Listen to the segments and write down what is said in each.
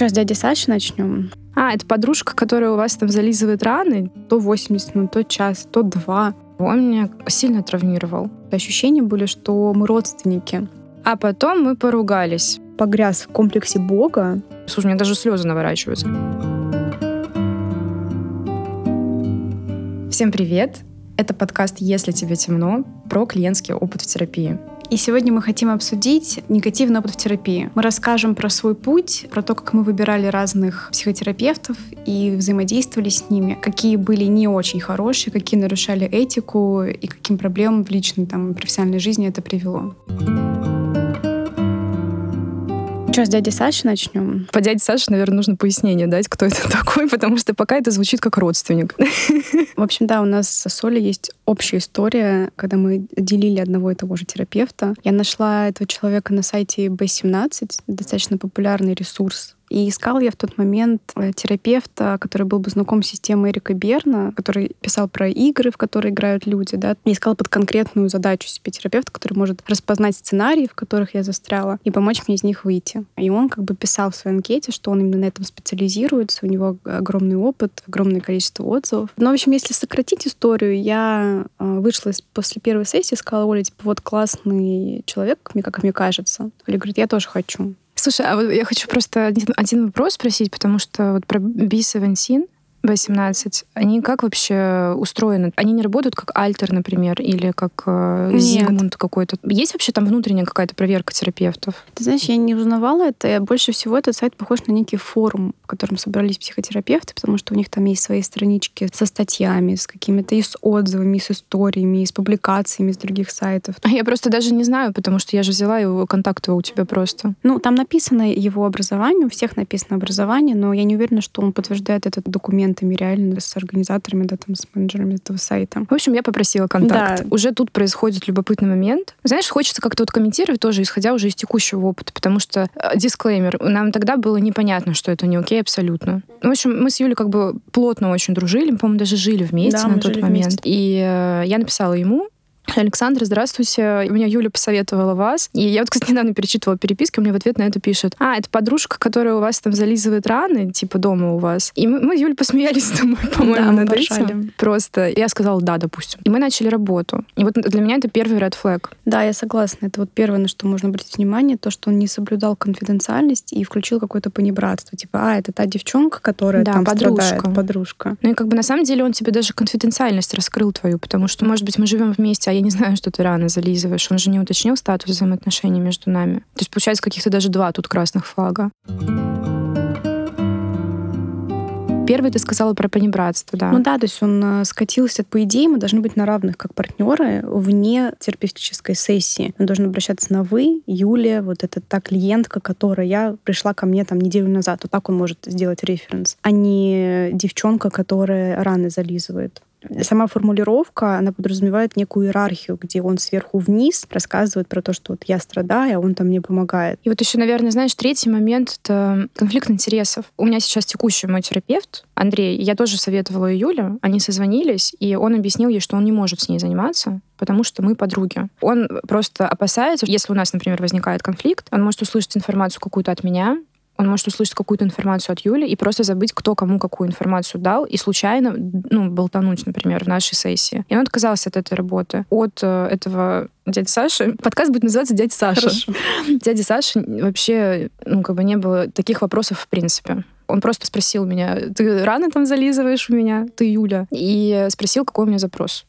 Что, с дяди Саши начнем? А, это подружка, которая у вас там зализывает раны? То 80 минут, то час, то два. Он меня сильно травмировал. Ощущения были, что мы родственники. А потом мы поругались. Погряз в комплексе Бога. Слушай, у меня даже слезы наворачиваются. Всем привет! Это подкаст «Если тебе темно» про клиентский опыт в терапии. И сегодня мы хотим обсудить негативный опыт в терапии. Мы расскажем про свой путь, про то, как мы выбирали разных психотерапевтов и взаимодействовали с ними, какие были не очень хорошие, какие нарушали этику и каким проблемам в личной там, профессиональной жизни это привело. Что, с дяди Саши начнем? По дяде Саше, наверное, нужно пояснение дать, кто это такой, потому что пока это звучит как родственник. В общем, да, у нас с Солей есть общая история, когда мы делили одного и того же терапевта. Я нашла этого человека на сайте B17, достаточно популярный ресурс и искал я в тот момент э, терапевта, который был бы знаком с системой Эрика Берна, который писал про игры, в которые играют люди. Да? И искал под конкретную задачу себе терапевта, который может распознать сценарии, в которых я застряла, и помочь мне из них выйти. И он как бы писал в своей анкете, что он именно на этом специализируется, у него огромный опыт, огромное количество отзывов. Но, в общем, если сократить историю, я э, вышла после первой сессии, сказала Оле, типа, вот классный человек, как мне кажется. Оля говорит, я тоже хочу. Слушай, а вот я хочу просто один, вопрос спросить, потому что вот про B17 B17, они как вообще устроены? Они не работают как альтер, например, или как э, Зигмунд какой-то? Есть вообще там внутренняя какая-то проверка терапевтов? Ты знаешь, я не узнавала это. Больше всего этот сайт похож на некий форум, в котором собрались психотерапевты, потому что у них там есть свои странички со статьями, с какими-то и с отзывами, и с историями, и с публикациями с других сайтов. А я просто даже не знаю, потому что я же взяла его контакты у тебя просто. Ну, там написано его образование, у всех написано образование, но я не уверена, что он подтверждает этот документ клиентами реально, с организаторами, да, там, с менеджерами этого сайта. В общем, я попросила контакт. Да. Уже тут происходит любопытный момент. Знаешь, хочется как-то вот комментировать тоже, исходя уже из текущего опыта, потому что э, дисклеймер, нам тогда было непонятно, что это не окей абсолютно. В общем, мы с Юлей как бы плотно очень дружили, по-моему, даже жили вместе да, на тот момент. Вместе. И э, я написала ему, Александр, здравствуйте. У меня Юля посоветовала вас. И я вот, кстати, недавно перечитывала переписки, у меня в ответ на это пишет. А, это подружка, которая у вас там зализывает раны, типа дома у вас. И мы, мы с Юлей посмеялись с тобой, по-моему, да, над этим. Просто я сказала да, допустим. И мы начали работу. И вот для меня это первый red flag. Да, я согласна. Это вот первое, на что можно обратить внимание, то, что он не соблюдал конфиденциальность и включил какое-то понебратство. Типа, а, это та девчонка, которая да, там подружка. страдает, подружка. Ну и как бы на самом деле он тебе даже конфиденциальность раскрыл твою, потому что, может быть, мы живем вместе, а я я не знаю, что ты рано зализываешь. Он же не уточнил статус взаимоотношений между нами. То есть, получается, каких-то даже два тут красных флага. Первый ты сказала про понебратство, да. Ну да, то есть он э, скатился. По идее, мы должны быть на равных как партнеры вне терапевтической сессии. Он должен обращаться на «вы», Юлия, вот это та клиентка, которая пришла ко мне там неделю назад. Вот так он может сделать референс, а не девчонка, которая раны зализывает сама формулировка, она подразумевает некую иерархию, где он сверху вниз рассказывает про то, что вот я страдаю, а он там мне помогает. И вот еще, наверное, знаешь, третий момент — это конфликт интересов. У меня сейчас текущий мой терапевт, Андрей, я тоже советовала Юле, они созвонились, и он объяснил ей, что он не может с ней заниматься, потому что мы подруги. Он просто опасается, если у нас, например, возникает конфликт, он может услышать информацию какую-то от меня, он может услышать какую-то информацию от Юли и просто забыть, кто кому какую информацию дал, и случайно, ну, болтануть, например, в нашей сессии. И он отказался от этой работы, от э, этого дяди Саши. Подкаст будет называться «Дядя Саша». Хорошо. Дяди Саши вообще, ну, как бы не было таких вопросов в принципе. Он просто спросил меня, ты рано там зализываешь у меня? Ты Юля. И спросил, какой у меня запрос.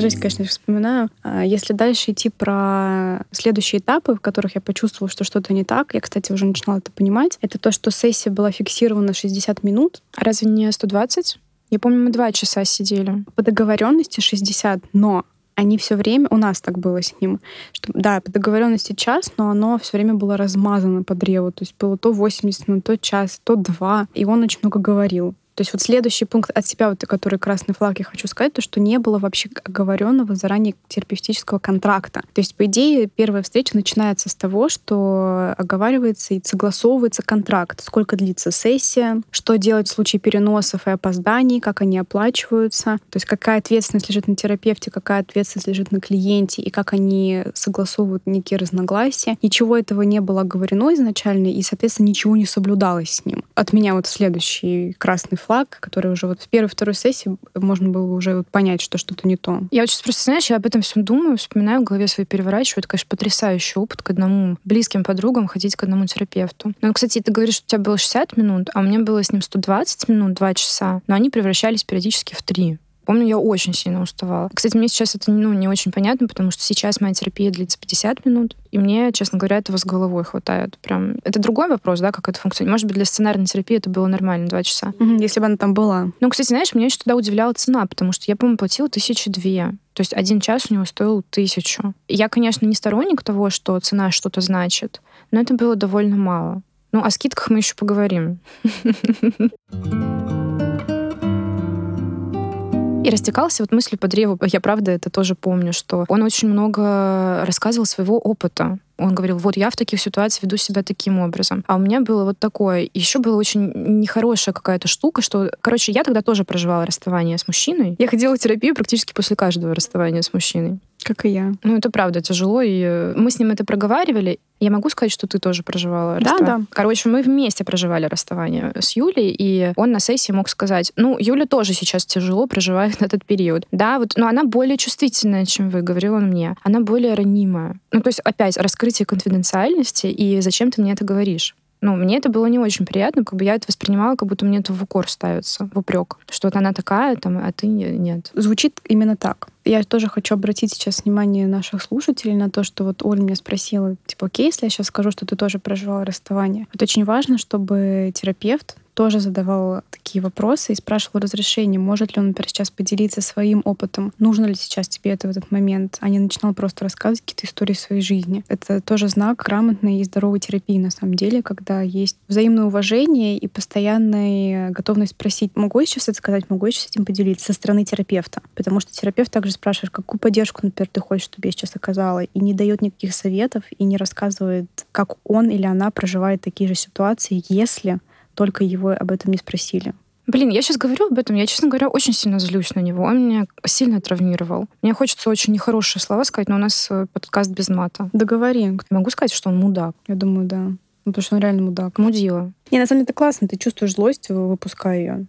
Жесть, конечно, вспоминаю. А если дальше идти про следующие этапы, в которых я почувствовала, что что-то не так, я, кстати, уже начинала это понимать, это то, что сессия была фиксирована 60 минут. А разве не 120? Я помню, мы два часа сидели. По договоренности 60, но они все время, у нас так было с ним, что да, по договоренности час, но оно все время было размазано по древу. То есть было то 80 минут, то час, то два. И он очень много говорил. То есть вот следующий пункт от себя, вот, который красный флаг, я хочу сказать, то, что не было вообще оговоренного заранее терапевтического контракта. То есть, по идее, первая встреча начинается с того, что оговаривается и согласовывается контракт, сколько длится сессия, что делать в случае переносов и опозданий, как они оплачиваются, то есть какая ответственность лежит на терапевте, какая ответственность лежит на клиенте, и как они согласовывают некие разногласия. Ничего этого не было оговорено изначально, и, соответственно, ничего не соблюдалось с ним. От меня вот следующий красный флаг, который уже вот в первой второй сессии можно было уже вот понять, что что-то не то. Я вот сейчас просто, знаешь, я об этом всем думаю, вспоминаю, в голове своей переворачиваю. Это, конечно, потрясающий опыт к одному близким подругам ходить к одному терапевту. Ну, кстати, ты говоришь, что у тебя было 60 минут, а у меня было с ним 120 минут, 2 часа, но они превращались периодически в 3. Помню, я очень сильно уставала. Кстати, мне сейчас это ну, не очень понятно, потому что сейчас моя терапия длится 50 минут, и мне, честно говоря, этого с головой хватает. Прям это другой вопрос, да, как это функционирует. Может быть, для сценарной терапии это было нормально, два часа. Угу, если бы она там была. Ну, кстати, знаешь, меня еще туда удивляла цена, потому что я, по-моему, платила тысячи две. То есть один час у него стоил тысячу. Я, конечно, не сторонник того, что цена что-то значит, но это было довольно мало. Ну, о скидках мы еще поговорим. И растекался вот мыслью по древу. Я правда это тоже помню, что он очень много рассказывал своего опыта. Он говорил, вот я в таких ситуациях веду себя таким образом. А у меня было вот такое. Еще была очень нехорошая какая-то штука, что, короче, я тогда тоже проживала расставание с мужчиной. Я ходила в терапию практически после каждого расставания с мужчиной. Как и я. Ну, это правда тяжело, и э, мы с ним это проговаривали. Я могу сказать, что ты тоже проживала да, расставание? Да, Короче, мы вместе проживали расставание с Юлей, и он на сессии мог сказать, ну, Юля тоже сейчас тяжело проживает этот период. Да, вот, но она более чувствительная, чем вы, говорил он мне. Она более ранимая. Ну, то есть, опять, раскрытие конфиденциальности, и зачем ты мне это говоришь? Ну, мне это было не очень приятно, как бы я это воспринимала, как будто мне это в укор ставится, в упрек, что вот она такая, там, а ты нет. Звучит именно так. Я тоже хочу обратить сейчас внимание наших слушателей на то, что вот Оля меня спросила, типа, окей, если я сейчас скажу, что ты тоже проживала расставание. Это очень важно, чтобы терапевт тоже задавал такие вопросы и спрашивал разрешение, может ли он, например, сейчас поделиться своим опытом, нужно ли сейчас тебе это в этот момент, а не начинал просто рассказывать какие-то истории своей жизни. Это тоже знак грамотной и здоровой терапии, на самом деле, когда есть взаимное уважение и постоянная готовность спросить, могу я сейчас это сказать, могу я сейчас этим поделиться со стороны терапевта. Потому что терапевт также спрашивает, какую поддержку, например, ты хочешь, чтобы я сейчас оказала, и не дает никаких советов, и не рассказывает, как он или она проживает такие же ситуации, если только его об этом не спросили. Блин, я сейчас говорю об этом, я, честно говоря, очень сильно злюсь на него. Он меня сильно травмировал. Мне хочется очень нехорошие слова сказать, но у нас э, подкаст без мата. Договори. Я могу сказать, что он мудак? Я думаю, да. Ну, потому что он реально мудак. Мудила. Не, на самом деле это классно. Ты чувствуешь злость, выпуская ее.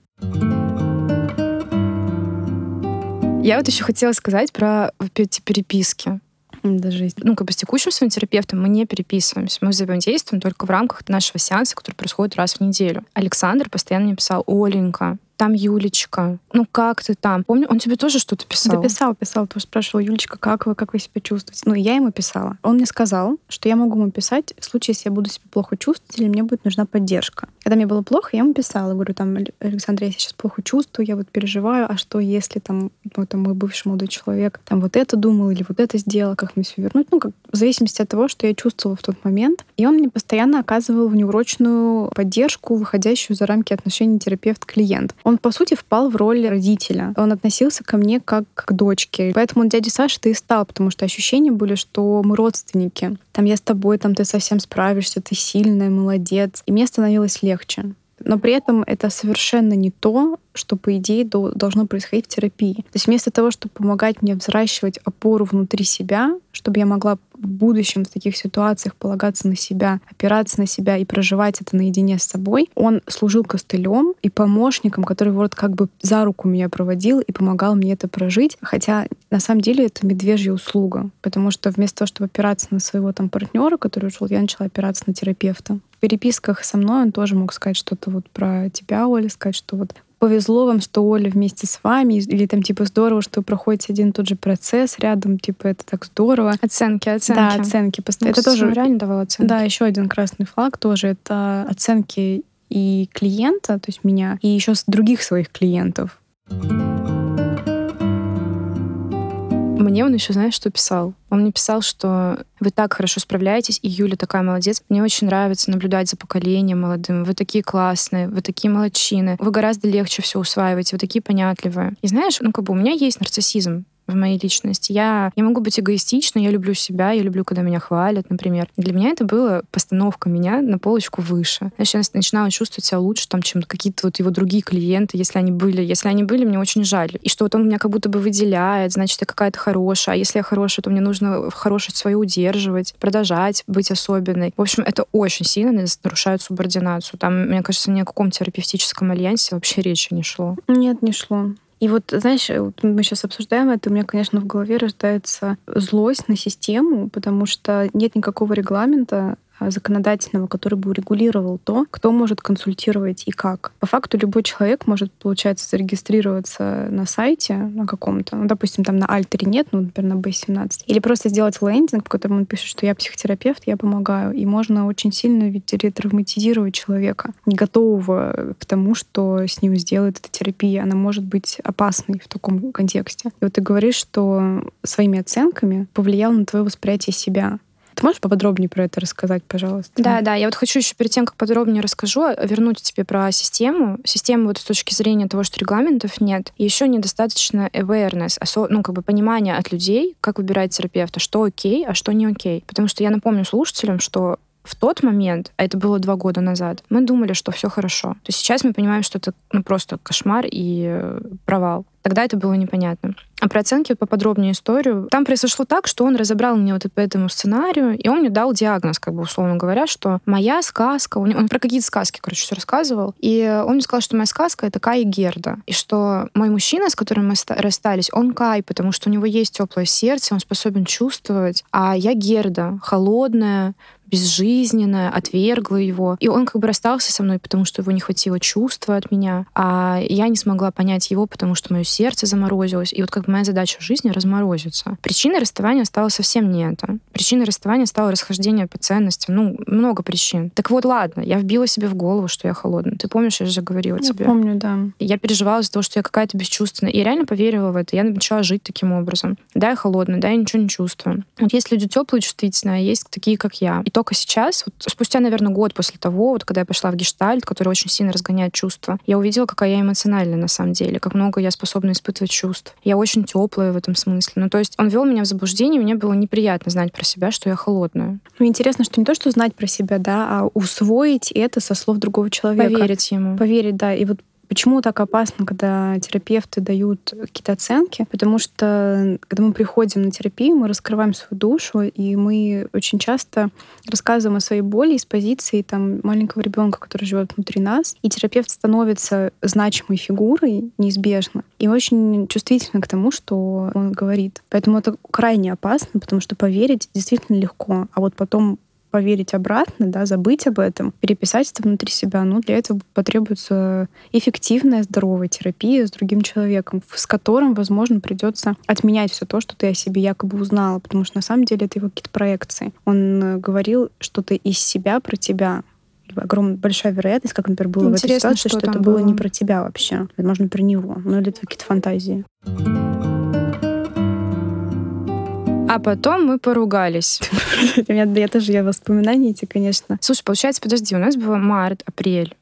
Я вот еще хотела сказать про эти переписки. Да, жизнь. Ну, как бы с текущим своим терапевтом мы не переписываемся. Мы взаимодействуем только в рамках нашего сеанса, который происходит раз в неделю. Александр постоянно мне писал, Оленька, там Юлечка, ну как ты там? Помню, он тебе тоже что-то писал? Да, писал, писал, тоже спрашивал, Юлечка, как вы, как вы себя чувствуете? Ну, я ему писала. Он мне сказал, что я могу ему писать в случае, если я буду себя плохо чувствовать или мне будет нужна поддержка. Когда мне было плохо, я ему писала, говорю, там, Александр, я сейчас плохо чувствую, я вот переживаю, а что если там, ну, там мой бывший молодой человек там вот это думал или вот это сделал, как мне все вернуть? Ну, как в зависимости от того, что я чувствовала в тот момент. И он мне постоянно оказывал внеурочную поддержку, выходящую за рамки отношений терапевт-клиент он, по сути, впал в роль родителя. Он относился ко мне как к дочке. Поэтому он дядя Саша ты и стал, потому что ощущения были, что мы родственники. Там я с тобой, там ты совсем справишься, ты сильная, молодец. И мне становилось легче. Но при этом это совершенно не то, что, по идее, должно происходить в терапии. То есть вместо того, чтобы помогать мне взращивать опору внутри себя, чтобы я могла в будущем в таких ситуациях полагаться на себя, опираться на себя и проживать это наедине с собой, он служил костылем и помощником, который вот как бы за руку меня проводил и помогал мне это прожить. Хотя на самом деле это медвежья услуга, потому что вместо того, чтобы опираться на своего там партнера, который ушел, я начала опираться на терапевта. В переписках со мной он тоже мог сказать что-то вот про тебя, Оля, сказать, что вот повезло вам, что Оля вместе с вами, или там типа здорово, что вы проходите один и тот же процесс рядом, типа это так здорово. Оценки, оценки. Да, оценки. Ну, это тоже реально давал оценки. Да, еще один красный флаг тоже это оценки и клиента, то есть меня, и еще с других своих клиентов. Мне он еще, знаешь, что писал? Он мне писал, что вы так хорошо справляетесь, и Юля такая молодец. Мне очень нравится наблюдать за поколением молодым. Вы такие классные, вы такие молодчины. Вы гораздо легче все усваиваете, вы такие понятливые. И знаешь, ну как бы у меня есть нарциссизм в моей личности. Я, я могу быть эгоистичной, я люблю себя, я люблю, когда меня хвалят, например. Для меня это было постановка меня на полочку выше. Знаешь, я начинала чувствовать себя лучше, там, чем какие-то вот его другие клиенты, если они были. Если они были, мне очень жаль. И что вот он меня как будто бы выделяет, значит, я какая-то хорошая. А если я хорошая, то мне нужно хорошее свое удерживать, продолжать быть особенной. В общем, это очень сильно нарушает субординацию. Там, мне кажется, ни о каком терапевтическом альянсе вообще речи не шло. Нет, не шло. И вот, знаешь, вот мы сейчас обсуждаем это, у меня, конечно, в голове рождается злость на систему, потому что нет никакого регламента, законодательного, который бы урегулировал то, кто может консультировать и как. По факту любой человек может, получается, зарегистрироваться на сайте на каком-то, ну, допустим, там на Альтере нет, ну, например, на B17, или просто сделать лендинг, в котором он пишет, что я психотерапевт, я помогаю, и можно очень сильно ведь травматизировать человека, не готового к тому, что с ним сделает эта терапия. Она может быть опасной в таком контексте. И вот ты говоришь, что своими оценками повлиял на твое восприятие себя. Ты можешь поподробнее про это рассказать, пожалуйста? Да, да. Я вот хочу еще перед тем, как подробнее расскажу, вернуть тебе про систему. Систему вот с точки зрения того, что регламентов нет. Еще недостаточно awareness, ну, как бы понимание от людей, как выбирать терапевта, что окей, а что не окей. Потому что я напомню слушателям, что в тот момент, а это было два года назад, мы думали, что все хорошо. То есть сейчас мы понимаем, что это ну, просто кошмар и э, провал. Тогда это было непонятно. А про оценки поподробнее историю. Там произошло так, что он разобрал мне вот по этому сценарию, и он мне дал диагноз, как бы условно говоря, что моя сказка, он про какие-то сказки, короче, все рассказывал, и он мне сказал, что моя сказка — это Кай и Герда, и что мой мужчина, с которым мы расстались, он Кай, потому что у него есть теплое сердце, он способен чувствовать, а я Герда, холодная, безжизненная, отвергла его. И он как бы расстался со мной, потому что его не хватило чувства от меня, а я не смогла понять его, потому что мое сердце заморозилось. И вот как бы моя задача в жизни разморозиться. Причиной расставания стала совсем не это. Причиной расставания стало расхождение по ценностям. Ну, много причин. Так вот, ладно, я вбила себе в голову, что я холодная. Ты помнишь, я же говорила я тебе? Я помню, да. Я переживала из-за того, что я какая-то бесчувственная. И я реально поверила в это. Я начала жить таким образом. Да, я холодная, да, я ничего не чувствую. Вот есть люди теплые, чувствительные, а есть такие, как я. И только сейчас, вот спустя, наверное, год после того, вот когда я пошла в гештальт, который очень сильно разгоняет чувства, я увидела, какая я эмоциональная на самом деле, как много я способна испытывать чувств. Я очень теплая в этом смысле. Ну, то есть он вел меня в заблуждение, мне было неприятно знать про себя, что я холодная. Ну, интересно, что не то, что знать про себя, да, а усвоить это со слов другого человека. Поверить ему. Поверить, да. И вот Почему так опасно, когда терапевты дают какие-то оценки? Потому что, когда мы приходим на терапию, мы раскрываем свою душу, и мы очень часто рассказываем о своей боли из позиции там, маленького ребенка, который живет внутри нас. И терапевт становится значимой фигурой неизбежно. И очень чувствительно к тому, что он говорит. Поэтому это крайне опасно, потому что поверить действительно легко. А вот потом поверить обратно, да, забыть об этом, переписать это внутри себя. Ну, для этого потребуется эффективная, здоровая терапия с другим человеком, с которым, возможно, придется отменять все то, что ты о себе якобы узнала, потому что на самом деле это его какие-то проекции. Он э, говорил что-то из себя про тебя, огромная большая вероятность, как, например, было Интересно, в этой ситуации, что, что это было, было не про тебя вообще, возможно, про него, ну или это какие-то фантазии. А потом мы поругались. У меня тоже я воспоминания эти, конечно. Слушай, получается, подожди, у нас было март, апрель,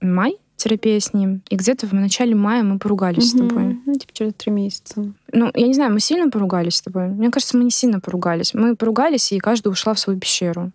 май, терапия с ним. И где-то в начале мая мы поругались угу. с тобой. Ну, типа через три месяца. Ну, я не знаю, мы сильно поругались с тобой? Мне кажется, мы не сильно поругались. Мы поругались, и каждая ушла в свою пещеру.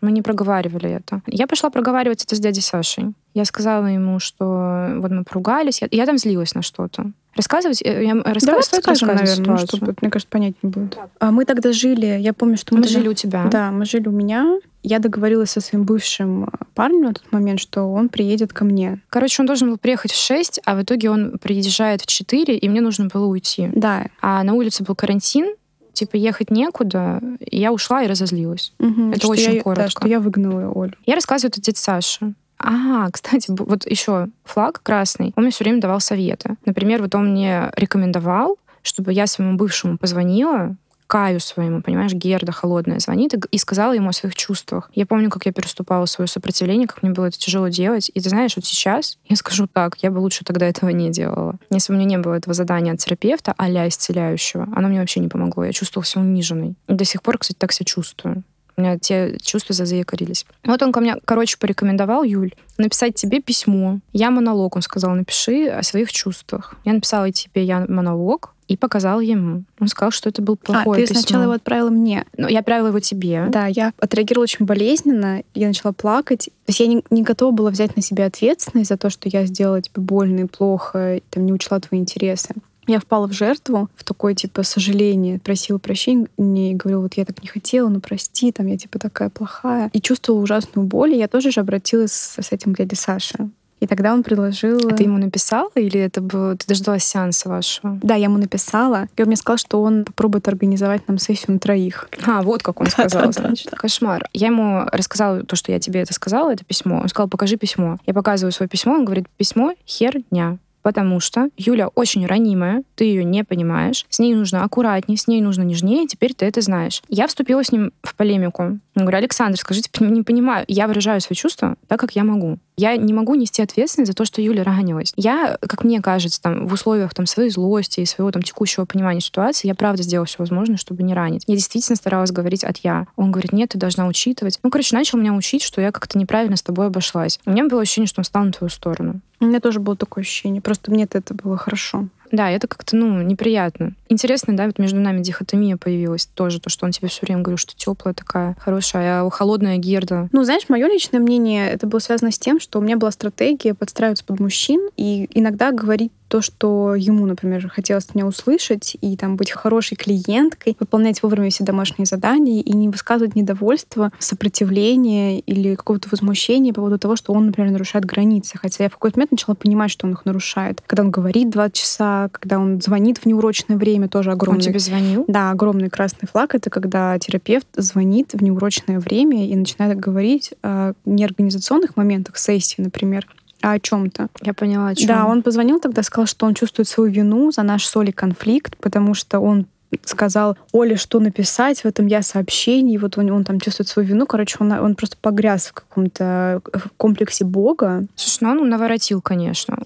Мы не проговаривали это. Я пошла проговаривать это с дядей Сашей. Я сказала ему, что вот мы поругались. Я, я там злилась на что-то. Рассказывать? Э, я рассказываю, Давай расскажем, наверное, чтобы, мне кажется, понять не будет. А мы тогда жили, я помню, что мы... Мы жили у тебя. Да, мы жили у меня. Я договорилась со своим бывшим э, парнем на тот момент, что он приедет ко мне. Короче, он должен был приехать в 6, а в итоге он приезжает в 4, и мне нужно было уйти. Да. А на улице был карантин, типа ехать некуда, и я ушла и разозлилась. Угу, это очень я, коротко. Да, что я выгнала Олю. Я рассказываю это дяде Саше. А, кстати, вот еще флаг красный, он мне все время давал советы. Например, вот он мне рекомендовал, чтобы я своему бывшему позвонила, Каю своему, понимаешь, Герда холодная звонит и, сказала ему о своих чувствах. Я помню, как я переступала свое сопротивление, как мне было это тяжело делать. И ты знаешь, вот сейчас я скажу так, я бы лучше тогда этого не делала. Если у меня не было этого задания от терапевта, а исцеляющего, оно мне вообще не помогло. Я чувствовала себя униженной. И до сих пор, кстати, так себя чувствую. У меня те чувства заякорились. Вот он ко мне, короче, порекомендовал, Юль, написать тебе письмо. Я монолог, он сказал, напиши о своих чувствах. Я написала тебе я монолог, и показала ему. Он сказал, что это был плохое А, ты письмо. сначала его отправила мне. Ну, я отправила его тебе. Да, я отреагировала очень болезненно, я начала плакать. То есть я не, не готова была взять на себя ответственность за то, что я сделала тебе больно и плохо, и, там, не учла твои интересы. Я впала в жертву, в такое, типа, сожаление, просила прощения и говорила, вот я так не хотела, ну прости, там, я, типа, такая плохая. И чувствовала ужасную боль, и я тоже же обратилась с этим к дяде Саше. И тогда он предложил... А ты ему написала или это было... Ты дождалась сеанса вашего? Да, я ему написала. И он мне сказал, что он попробует организовать нам сессию на троих. А, вот как он сказал, значит. Кошмар. Я ему рассказала то, что я тебе это сказала, это письмо. Он сказал, покажи письмо. Я показываю свое письмо, он говорит, письмо херня потому что Юля очень ранимая, ты ее не понимаешь, с ней нужно аккуратнее, с ней нужно нежнее, теперь ты это знаешь. Я вступила с ним в полемику. Я говорю, Александр, скажите, не понимаю, я выражаю свои чувства так, как я могу. Я не могу нести ответственность за то, что Юля ранилась. Я, как мне кажется, там, в условиях там, своей злости и своего там, текущего понимания ситуации, я правда сделала все возможное, чтобы не ранить. Я действительно старалась говорить от я. Он говорит, нет, ты должна учитывать. Ну, короче, начал меня учить, что я как-то неправильно с тобой обошлась. У меня было ощущение, что он стал на твою сторону. У меня тоже было такое ощущение. Просто мне это было хорошо. Да, это как-то, ну, неприятно. Интересно, да, вот между нами дихотомия появилась тоже, то, что он тебе все время говорил, что теплая такая, хорошая, а холодная Герда. Ну, знаешь, мое личное мнение, это было связано с тем, что у меня была стратегия подстраиваться под мужчин и иногда говорить то, что ему, например, хотелось меня услышать, и там быть хорошей клиенткой, выполнять вовремя все домашние задания и не высказывать недовольство, сопротивление или какого-то возмущения по поводу того, что он, например, нарушает границы. Хотя я в какой-то момент начала понимать, что он их нарушает. Когда он говорит два часа, когда он звонит в неурочное время, тоже огромный... Он тебе звонил? Да, огромный красный флаг — это когда терапевт звонит в неурочное время и начинает говорить о неорганизационных моментах сессии, например, а о чем-то. Я поняла, о чем. Да, он позвонил тогда, сказал, что он чувствует свою вину за наш с Олей конфликт, потому что он сказал Оле, что написать в этом я сообщении, вот он, он там чувствует свою вину, короче, он, он просто погряз в каком-то комплексе Бога. Слушай, ну он наворотил, конечно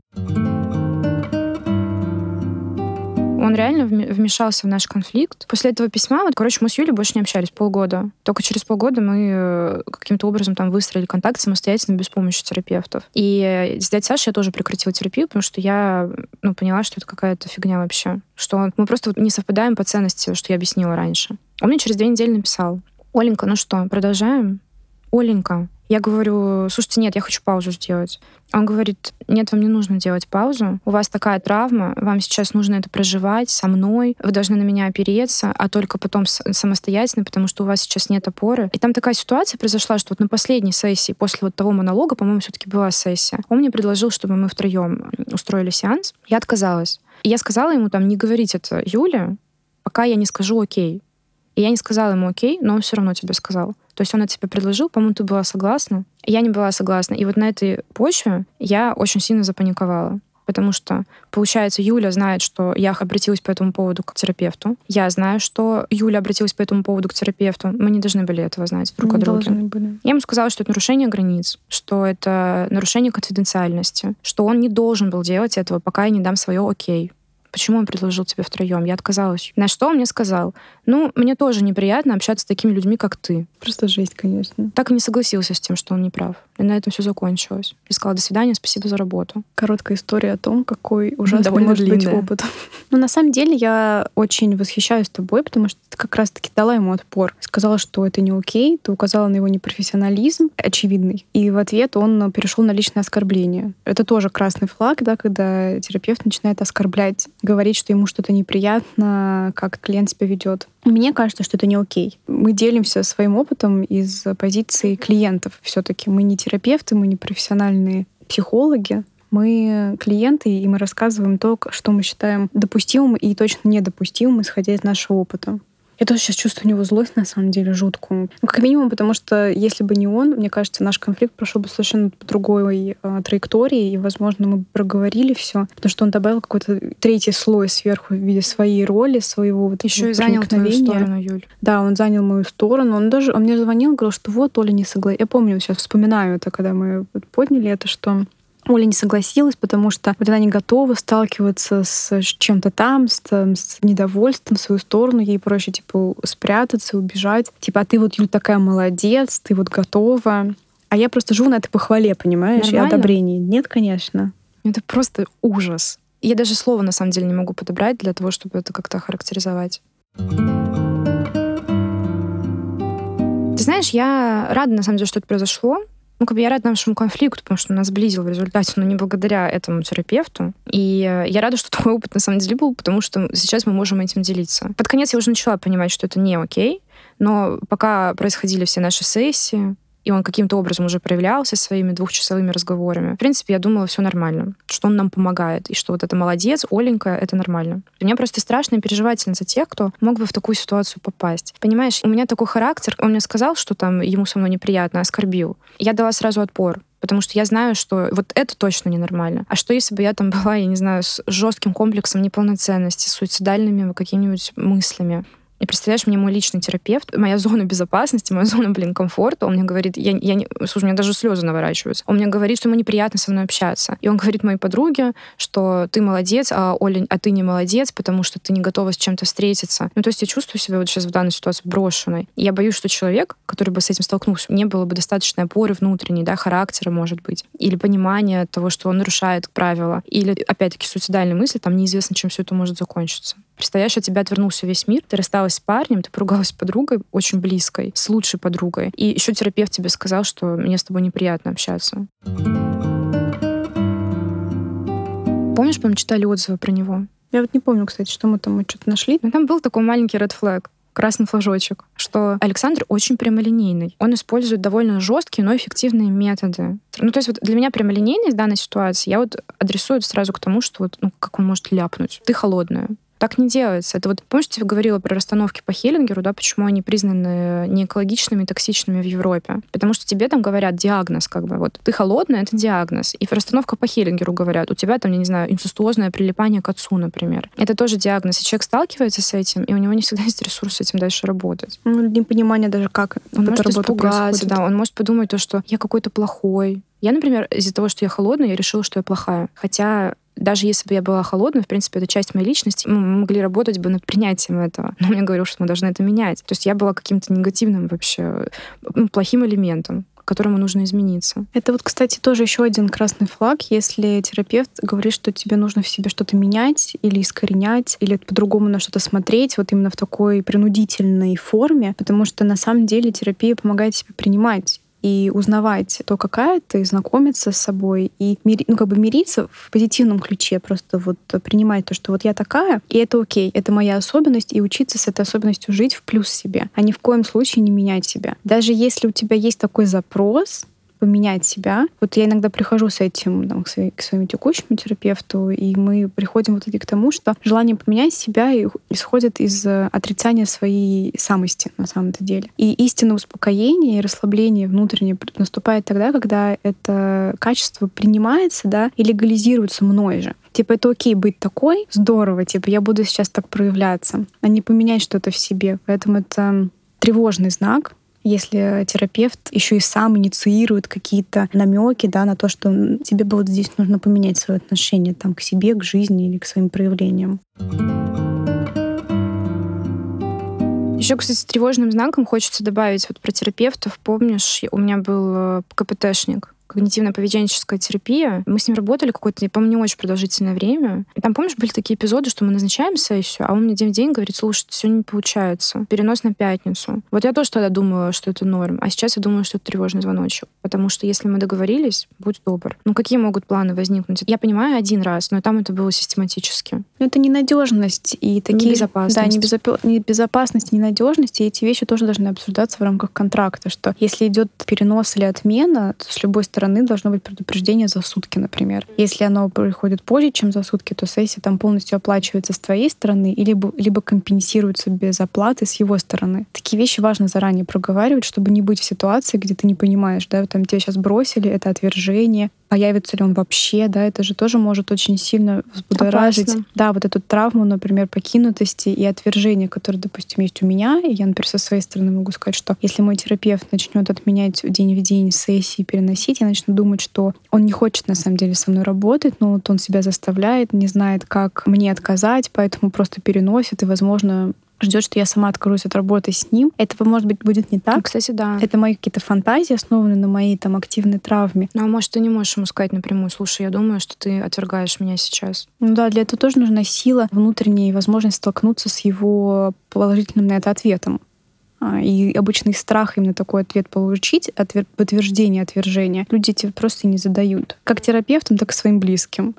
он реально вмешался в наш конфликт. После этого письма, вот, короче, мы с Юлей больше не общались полгода. Только через полгода мы э, каким-то образом там выстроили контакт самостоятельно, без помощи терапевтов. И с дядей Сашей я тоже прекратила терапию, потому что я ну, поняла, что это какая-то фигня вообще. Что мы просто не совпадаем по ценности, что я объяснила раньше. Он мне через две недели написал. Оленька, ну что, продолжаем? Оленька, я говорю, слушайте, нет, я хочу паузу сделать. Он говорит, нет, вам не нужно делать паузу. У вас такая травма, вам сейчас нужно это проживать со мной. Вы должны на меня опереться, а только потом самостоятельно, потому что у вас сейчас нет опоры. И там такая ситуация произошла, что вот на последней сессии, после вот того монолога, по-моему, все-таки была сессия, он мне предложил, чтобы мы втроем устроили сеанс. Я отказалась. И я сказала ему там, не говорить это Юле, пока я не скажу окей. И я не сказала ему окей, но он все равно тебе сказал. То есть он это тебе предложил, по-моему, ты была согласна. Я не была согласна. И вот на этой почве я очень сильно запаниковала. Потому что, получается, Юля знает, что я обратилась по этому поводу к терапевту. Я знаю, что Юля обратилась по этому поводу к терапевту. Мы не должны были этого знать друг не о друге. Были. Я ему сказала, что это нарушение границ, что это нарушение конфиденциальности, что он не должен был делать этого, пока я не дам свое окей. Почему он предложил тебе втроем? Я отказалась. На что он мне сказал? Ну, мне тоже неприятно общаться с такими людьми, как ты. Просто жесть, конечно. Так и не согласился с тем, что он не прав. И на этом все закончилось. И сказала, до свидания, спасибо за работу. Короткая история о том, какой ужасный Довольно может длинная. быть опыт. Но на самом деле я очень восхищаюсь тобой, потому что ты как раз-таки дала ему отпор. Сказала, что это не окей, ты указала на его непрофессионализм очевидный. И в ответ он перешел на личное оскорбление. Это тоже красный флаг, да, когда терапевт начинает оскорблять говорить, что ему что-то неприятно, как клиент себя ведет. Мне кажется, что это не окей. Мы делимся своим опытом из позиции клиентов. Все-таки мы не терапевты, мы не профессиональные психологи. Мы клиенты, и мы рассказываем то, что мы считаем допустимым и точно недопустимым, исходя из нашего опыта. Я тоже сейчас чувствую у него злость, на самом деле, жуткую. Ну, как минимум, потому что если бы не он, мне кажется, наш конфликт прошел бы совершенно по другой э, траектории, и, возможно, мы бы проговорили все, потому что он добавил какой-то третий слой сверху в виде своей роли, своего вот Еще и занял твою сторону, Юль. Да, он занял мою сторону. Он даже, он мне звонил, говорил, что вот Оля не согласилась. Я помню, сейчас вспоминаю это, когда мы подняли это, что Оля не согласилась, потому что вот она не готова сталкиваться с чем-то там, с, там, с недовольством в свою сторону. Ей проще, типа, спрятаться, убежать. Типа, а ты вот, Юль, такая молодец, ты вот готова. А я просто живу на этой похвале, понимаешь, Нормально? и одобрении. Нет, конечно. Это просто ужас. Я даже слова, на самом деле, не могу подобрать для того, чтобы это как-то характеризовать. Ты знаешь, я рада, на самом деле, что это произошло. Ну, как бы я рада нашему конфликту, потому что он нас сблизил в результате, но не благодаря этому терапевту. И э, я рада, что такой опыт на самом деле был, потому что сейчас мы можем этим делиться. Под конец я уже начала понимать, что это не окей, но пока происходили все наши сессии, и он каким-то образом уже проявлялся своими двухчасовыми разговорами. В принципе, я думала, все нормально, что он нам помогает, и что вот это молодец, Оленька, это нормально. Мне просто страшно и переживательно за тех, кто мог бы в такую ситуацию попасть. Понимаешь, у меня такой характер, он мне сказал, что там ему со мной неприятно, оскорбил. Я дала сразу отпор, потому что я знаю, что вот это точно ненормально. А что если бы я там была, я не знаю, с жестким комплексом неполноценности, с суицидальными какими-нибудь мыслями? И представляешь, мне мой личный терапевт, моя зона безопасности, моя зона, блин, комфорта, он мне говорит, я, я не... Слушай, у меня даже слезы наворачиваются. Он мне говорит, что ему неприятно со мной общаться. И он говорит моей подруге, что ты молодец, а Оля, а ты не молодец, потому что ты не готова с чем-то встретиться. Ну, то есть я чувствую себя вот сейчас в данной ситуации брошенной. И я боюсь, что человек, который бы с этим столкнулся, не было бы достаточной опоры внутренней, да, характера, может быть, или понимания того, что он нарушает правила, или, опять-таки, суицидальные мысли, там неизвестно, чем все это может закончиться. Представляешь, от тебя отвернулся весь мир, ты рассталась с парнем, ты поругалась с подругой очень близкой, с лучшей подругой. И еще терапевт тебе сказал, что мне с тобой неприятно общаться. Помнишь, мы читали отзывы про него? Я вот не помню, кстати, что мы там мы что-то нашли. Но там был такой маленький red flag красный флажочек, что Александр очень прямолинейный. Он использует довольно жесткие, но эффективные методы. Ну, то есть вот для меня прямолинейность в данной ситуации, я вот адресую сразу к тому, что вот, ну, как он может ляпнуть. Ты холодная. Так не делается. Это вот, помнишь, я говорила про расстановки по Хеллингеру, да, почему они признаны не экологичными, токсичными в Европе? Потому что тебе там говорят диагноз, как бы, вот, ты холодная, это диагноз. И в расстановках по Хеллингеру говорят, у тебя там, я не знаю, инцестуозное прилипание к отцу, например. Это тоже диагноз. И человек сталкивается с этим, и у него не всегда есть ресурс с этим дальше работать. Ну, непонимание даже, как он может испугаться, да, он может подумать то, что я какой-то плохой, я, например, из-за того, что я холодная, я решила, что я плохая. Хотя даже если бы я была холодной, в принципе, это часть моей личности, мы могли работать бы над принятием этого. Но мне говорил, что мы должны это менять. То есть я была каким-то негативным вообще, ну, плохим элементом которому нужно измениться. Это вот, кстати, тоже еще один красный флаг, если терапевт говорит, что тебе нужно в себе что-то менять или искоренять, или по-другому на что-то смотреть, вот именно в такой принудительной форме, потому что на самом деле терапия помогает себе принимать и узнавать то, какая ты, знакомиться с собой и ну, как бы мириться в позитивном ключе, просто вот принимать то, что вот я такая, и это окей, это моя особенность, и учиться с этой особенностью жить в плюс себе, а ни в коем случае не менять себя. Даже если у тебя есть такой запрос, поменять себя. Вот я иногда прихожу с этим там, к, своей, к своему текущему терапевту, и мы приходим вот к тому, что желание поменять себя исходит из э, отрицания своей самости на самом-то деле. И истинное успокоение и расслабление внутреннее наступает тогда, когда это качество принимается, да, и легализируется мной же. Типа, это окей быть такой, здорово, типа, я буду сейчас так проявляться, а не поменять что-то в себе. Поэтому это тревожный знак, если терапевт еще и сам инициирует какие-то намеки да, на то, что тебе бы вот здесь нужно поменять свое отношение там, к себе, к жизни или к своим проявлениям. Еще, кстати, тревожным знаком хочется добавить вот про терапевтов. Помнишь, у меня был э, КПТшник, когнитивно-поведенческая терапия. Мы с ним работали какое-то, я помню, не очень продолжительное время. И там, помнишь, были такие эпизоды, что мы назначаем сессию, а он мне день в день говорит, слушай, сегодня не получается. Перенос на пятницу. Вот я тоже тогда думала, что это норм. А сейчас я думаю, что это тревожный звоночек. Потому что если мы договорились, будь добр. Ну, какие могут планы возникнуть? Я понимаю один раз, но там это было систематически. Но это ненадежность и такие... Небезопасность. Да, небезопасность, небезопасность, ненадежность. И эти вещи тоже должны обсуждаться в рамках контракта, что если идет перенос или отмена, то с любой стороны стороны должно быть предупреждение за сутки, например. Если оно приходит позже, чем за сутки, то сессия там полностью оплачивается с твоей стороны или либо, либо компенсируется без оплаты с его стороны. Такие вещи важно заранее проговаривать, чтобы не быть в ситуации, где ты не понимаешь, да, там тебя сейчас бросили, это отвержение, появится ли он вообще, да, это же тоже может очень сильно взбудоражить, Опасно. да, вот эту травму, например, покинутости и отвержения, которые, допустим, есть у меня, и я, например, со своей стороны могу сказать, что если мой терапевт начнет отменять день в день сессии, переносить, я начну думать, что он не хочет на самом деле со мной работать, но вот он себя заставляет, не знает, как мне отказать, поэтому просто переносит, и, возможно, ждет, что я сама откажусь от работы с ним. Этого, может быть, будет не так. Кстати, да. Это мои какие-то фантазии, основанные на моей там активной травме. Ну, а может, ты не можешь ему сказать напрямую, слушай, я думаю, что ты отвергаешь меня сейчас. Ну да, для этого тоже нужна сила внутренняя и возможность столкнуться с его положительным на это ответом. А, и обычный страх именно такой ответ получить, отвер... подтверждение отвержения, люди тебе просто не задают. Как терапевтам, так и своим близким.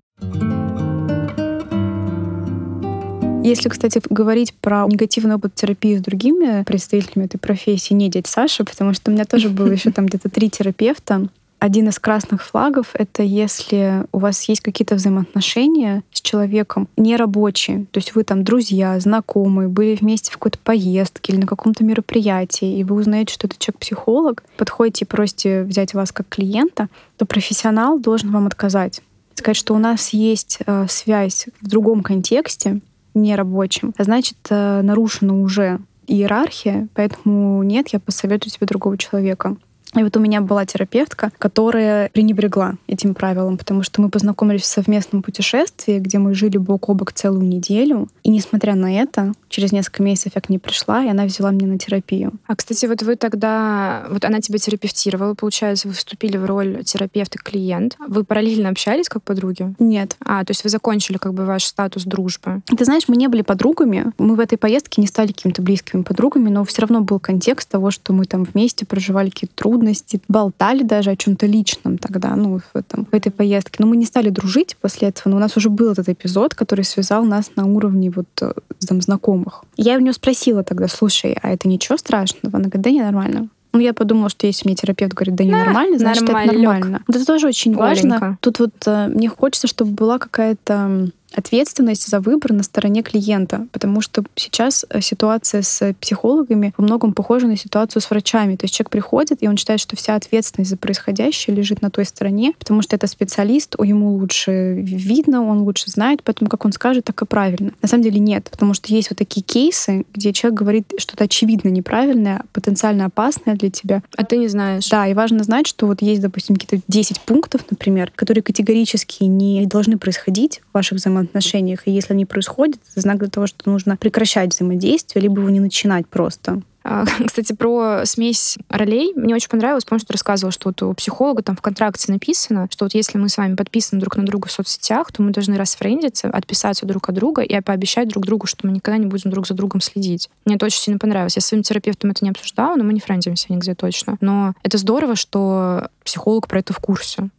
Если, кстати, говорить про негативный опыт терапии с другими представителями этой профессии, не дядь Саша, потому что у меня тоже было еще там где-то три терапевта, один из красных флагов — это если у вас есть какие-то взаимоотношения с человеком нерабочие, то есть вы там друзья, знакомые, были вместе в какой-то поездке или на каком-то мероприятии, и вы узнаете, что это человек-психолог, подходите и просите взять вас как клиента, то профессионал должен вам отказать. Сказать, что у нас есть э, связь в другом контексте, нерабочим, а значит, э, нарушена уже иерархия, поэтому нет, я посоветую тебе другого человека. И вот у меня была терапевтка, которая пренебрегла этим правилом, потому что мы познакомились в совместном путешествии, где мы жили бок о бок целую неделю. И несмотря на это, через несколько месяцев я к ней пришла, и она взяла меня на терапию. А, кстати, вот вы тогда... Вот она тебя терапевтировала, получается, вы вступили в роль терапевт-клиент. Вы параллельно общались как подруги? Нет. А, то есть вы закончили как бы ваш статус дружбы? Ты знаешь, мы не были подругами. Мы в этой поездке не стали какими-то близкими подругами, но все равно был контекст того, что мы там вместе проживали какие-то трудности, трудности, болтали даже о чем-то личном тогда, ну, в, этом, в этой поездке. Но мы не стали дружить после этого, но у нас уже был этот эпизод, который связал нас на уровне вот э, там, знакомых. Я у нее спросила тогда, слушай, а это ничего страшного? Она говорит, да не нормально. Ну, я подумала, что если мне терапевт говорит, да не да, нормально, значит, это нормально. Вот это тоже очень Оленька. важно. Тут вот э, мне хочется, чтобы была какая-то ответственность за выбор на стороне клиента, потому что сейчас э, ситуация с психологами во многом похожа на ситуацию с врачами. То есть человек приходит, и он считает, что вся ответственность за происходящее лежит на той стороне, потому что это специалист, ему лучше видно, он лучше знает, поэтому как он скажет, так и правильно. На самом деле нет, потому что есть вот такие кейсы, где человек говорит что-то очевидно неправильное, потенциально опасное для тебя. А ты не знаешь. Да, и важно знать, что вот есть, допустим, какие-то 10 пунктов, например, которые категорически не должны происходить в ваших взаимоотношениях отношениях. И если они происходят, это знак для того, что нужно прекращать взаимодействие, либо его не начинать просто. А, кстати, про смесь ролей мне очень понравилось. Помню, что ты рассказывала, что вот у психолога там в контракте написано, что вот если мы с вами подписаны друг на друга в соцсетях, то мы должны расфрендиться, отписаться друг от друга и пообещать друг другу, что мы никогда не будем друг за другом следить. Мне это очень сильно понравилось. Я с своим терапевтом это не обсуждала, но мы не френдимся нигде точно. Но это здорово, что психолог про это в курсе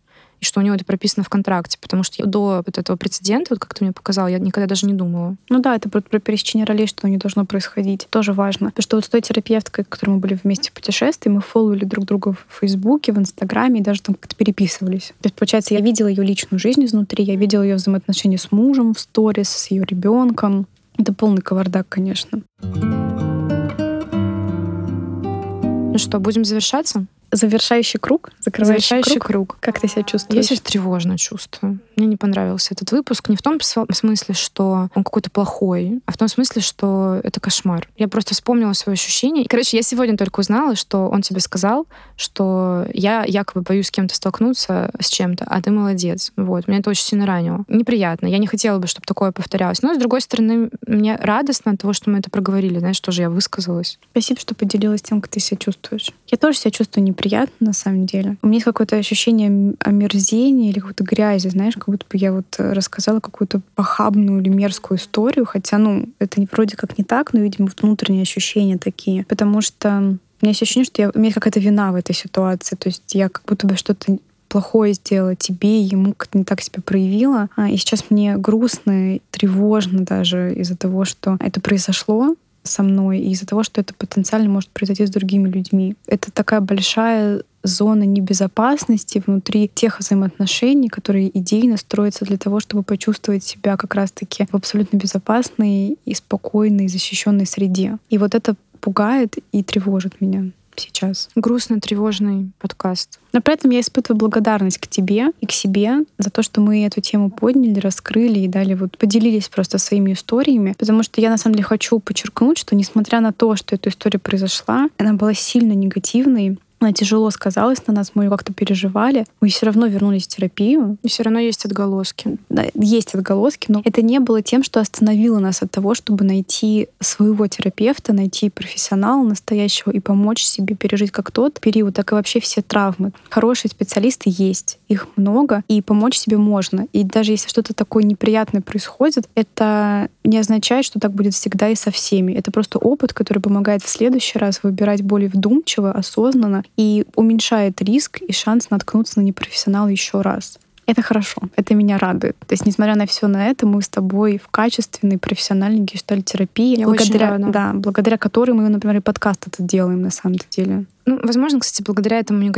и что у него это прописано в контракте, потому что до вот этого прецедента, вот как ты мне показал, я никогда даже не думала. Ну да, это про, про пересечение ролей, что не должно происходить. Тоже важно. Потому что вот с той терапевткой, которой мы были вместе в путешествии, мы фолловили друг друга в Фейсбуке, в Инстаграме и даже там как-то переписывались. То есть, получается, я видела ее личную жизнь изнутри, я видела ее взаимоотношения с мужем в сторис, с ее ребенком. Это полный кавардак, конечно. Ну что, будем завершаться? Завершающий круг, закрывающий завершающий круг. круг. Как ты себя чувствуешь? Я себя тревожно чувствую. Мне не понравился этот выпуск не в том смысле, что он какой-то плохой, а в том смысле, что это кошмар. Я просто вспомнила свои ощущения. Короче, я сегодня только узнала, что он тебе сказал, что я якобы боюсь с кем-то столкнуться с чем-то, а ты молодец. Вот. Меня это очень сильно ранило. Неприятно. Я не хотела бы, чтобы такое повторялось. Но, с другой стороны, мне радостно от того, что мы это проговорили. Знаешь, тоже я высказалась. Спасибо, что поделилась тем, как ты себя чувствуешь. Я тоже себя чувствую неприятно приятно на самом деле. У меня есть какое-то ощущение омерзения или какой-то грязи, знаешь, как будто бы я вот рассказала какую-то похабную или мерзкую историю, хотя, ну, это вроде как не так, но, видимо, внутренние ощущения такие. Потому что у меня есть ощущение, что я, у меня какая-то вина в этой ситуации. То есть я как будто бы что-то плохое сделала тебе, ему как-то не так себя проявила. А, и сейчас мне грустно, тревожно даже из-за того, что это произошло со мной, и из-за того, что это потенциально может произойти с другими людьми. Это такая большая зона небезопасности внутри тех взаимоотношений, которые идейно строятся для того, чтобы почувствовать себя как раз-таки в абсолютно безопасной и спокойной, защищенной среде. И вот это пугает и тревожит меня сейчас. Грустно тревожный подкаст. Но при этом я испытываю благодарность к тебе и к себе за то, что мы эту тему подняли, раскрыли и дали вот поделились просто своими историями, потому что я на самом деле хочу подчеркнуть, что несмотря на то, что эта история произошла, она была сильно негативной, она тяжело сказалась на нас, мы ее как-то переживали. Мы все равно вернулись в терапию. И все равно есть отголоски. Да, есть отголоски, но это не было тем, что остановило нас от того, чтобы найти своего терапевта, найти профессионала настоящего и помочь себе пережить как тот период, так и вообще все травмы. Хорошие специалисты есть, их много, и помочь себе можно. И даже если что-то такое неприятное происходит, это не означает, что так будет всегда и со всеми. Это просто опыт, который помогает в следующий раз выбирать более вдумчиво, осознанно и уменьшает риск и шанс наткнуться на непрофессионала еще раз. Это хорошо, это меня радует. То есть, несмотря на все на это, мы с тобой в качественной профессиональной гештальтерапии, Я благодаря, да, благодаря которой мы, например, и подкаст этот делаем на самом деле. Ну, возможно, кстати, благодаря этому мне